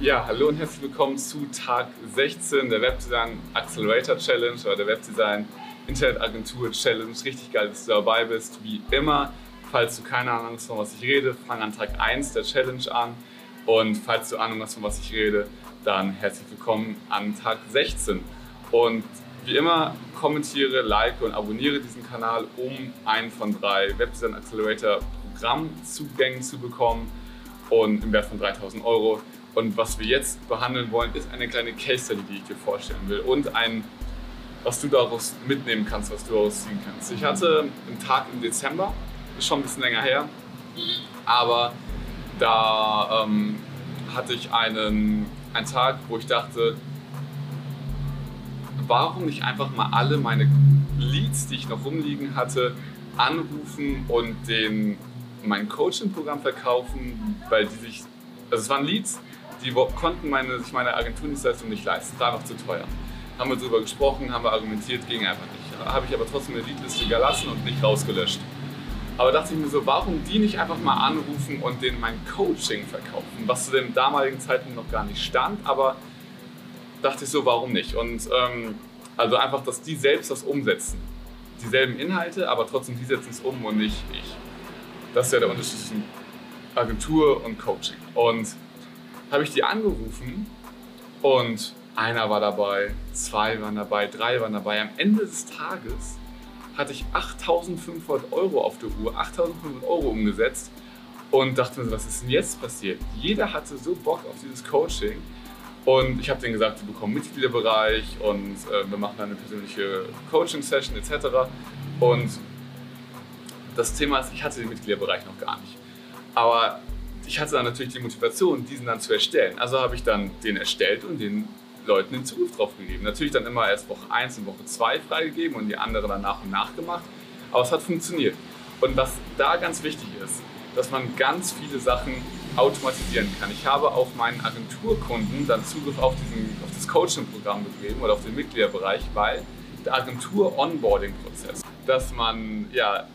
Ja, hallo und herzlich willkommen zu Tag 16 der Webdesign Accelerator Challenge oder der Webdesign Internetagentur Challenge. Richtig geil, dass du dabei bist. Wie immer, falls du keine Ahnung hast, von was ich rede, fang an Tag 1 der Challenge an. Und falls du Ahnung hast, von was ich rede, dann herzlich willkommen an Tag 16. Und wie immer, kommentiere, like und abonniere diesen Kanal, um einen von drei Webdesign Accelerator Programmzugängen zu bekommen und im Wert von 3000 Euro. Und was wir jetzt behandeln wollen, ist eine kleine Case Study, die ich dir vorstellen will und ein, was du daraus mitnehmen kannst, was du daraus ziehen kannst. Ich hatte einen Tag im Dezember, ist schon ein bisschen länger her, aber da ähm, hatte ich einen, einen Tag, wo ich dachte, warum nicht einfach mal alle meine Leads, die ich noch rumliegen hatte, anrufen und den, mein Coaching-Programm verkaufen, weil die sich, also es waren Leads, die konnten meine, sich meine Agenturdienstleistung nicht leisten, war noch zu teuer. Haben wir darüber gesprochen, haben wir argumentiert, ging einfach nicht. Habe ich aber trotzdem eine Leadliste gelassen und nicht rausgelöscht. Aber dachte ich mir so, warum die nicht einfach mal anrufen und denen mein Coaching verkaufen, was zu dem damaligen Zeitpunkt noch gar nicht stand, aber dachte ich so, warum nicht? Und ähm, also einfach, dass die selbst das umsetzen. Dieselben Inhalte, aber trotzdem die setzen es um und nicht ich. Das ist ja der Unterschied zwischen Agentur und Coaching. Und habe ich die angerufen und einer war dabei, zwei waren dabei, drei waren dabei. Am Ende des Tages hatte ich 8500 Euro auf der Uhr, 8500 Euro umgesetzt und dachte mir so, was ist denn jetzt passiert? Jeder hatte so Bock auf dieses Coaching und ich habe denen gesagt, wir bekommen Mitgliederbereich und äh, wir machen eine persönliche Coaching-Session etc. Und das Thema ist, ich hatte den Mitgliederbereich noch gar nicht. Aber ich hatte dann natürlich die Motivation, diesen dann zu erstellen. Also habe ich dann den erstellt und den Leuten den Zugriff drauf gegeben. Natürlich dann immer erst Woche 1 und Woche 2 freigegeben und die anderen dann nach und nach gemacht. Aber es hat funktioniert. Und was da ganz wichtig ist, dass man ganz viele Sachen automatisieren kann. Ich habe auch meinen Agenturkunden dann Zugriff auf, diesen, auf das Coaching-Programm gegeben oder auf den Mitgliederbereich, weil der Agentur-Onboarding-Prozess, dass man ja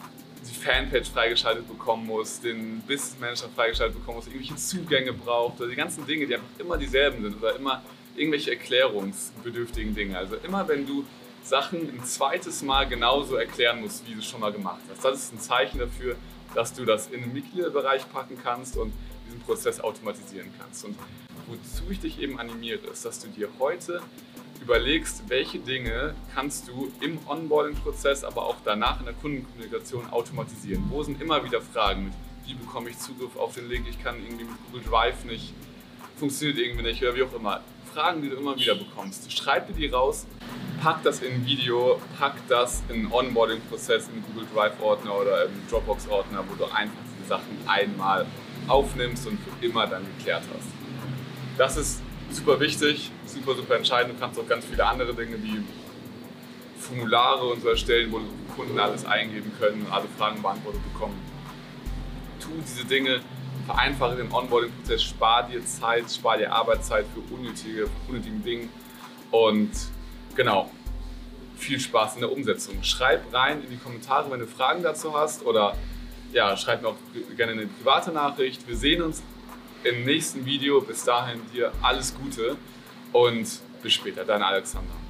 Fanpage freigeschaltet bekommen muss, den Business Manager freigeschaltet bekommen muss, irgendwelche Zugänge braucht oder die ganzen Dinge, die einfach immer dieselben sind oder immer irgendwelche erklärungsbedürftigen Dinge. Also immer wenn du Sachen ein zweites Mal genauso erklären musst, wie du es schon mal gemacht hast. Das ist ein Zeichen dafür, dass du das in den Mitgliederbereich packen kannst und diesen Prozess automatisieren kannst. Und wozu ich dich eben animiere, ist, dass du dir heute überlegst, welche Dinge kannst du im Onboarding-Prozess, aber auch danach in der Kundenkommunikation automatisieren. Wo sind immer wieder Fragen mit, wie bekomme ich Zugriff auf den Link, ich kann irgendwie mit Google Drive nicht, funktioniert irgendwie nicht oder wie auch immer. Fragen, die du immer wieder bekommst. Schreib dir die raus, pack das in ein Video, pack das in einen Onboarding-Prozess im Google Drive-Ordner oder im Dropbox-Ordner, wo du einfach diese Sachen einmal aufnimmst und für immer dann geklärt hast. Das ist super wichtig, super, super entscheidend. Du kannst auch ganz viele andere Dinge wie Formulare und so erstellen, wo Kunden alles eingeben können und alle Fragen beantwortet bekommen. Tu diese Dinge, vereinfache den Onboarding-Prozess, spar dir Zeit, spar dir Arbeitszeit für unnötige, unnötige Dinge und genau, viel Spaß in der Umsetzung. Schreib rein in die Kommentare, wenn du Fragen dazu hast oder ja, schreib mir auch gerne eine private Nachricht. Wir sehen uns im nächsten Video. Bis dahin dir alles Gute und bis später. Dein Alexander.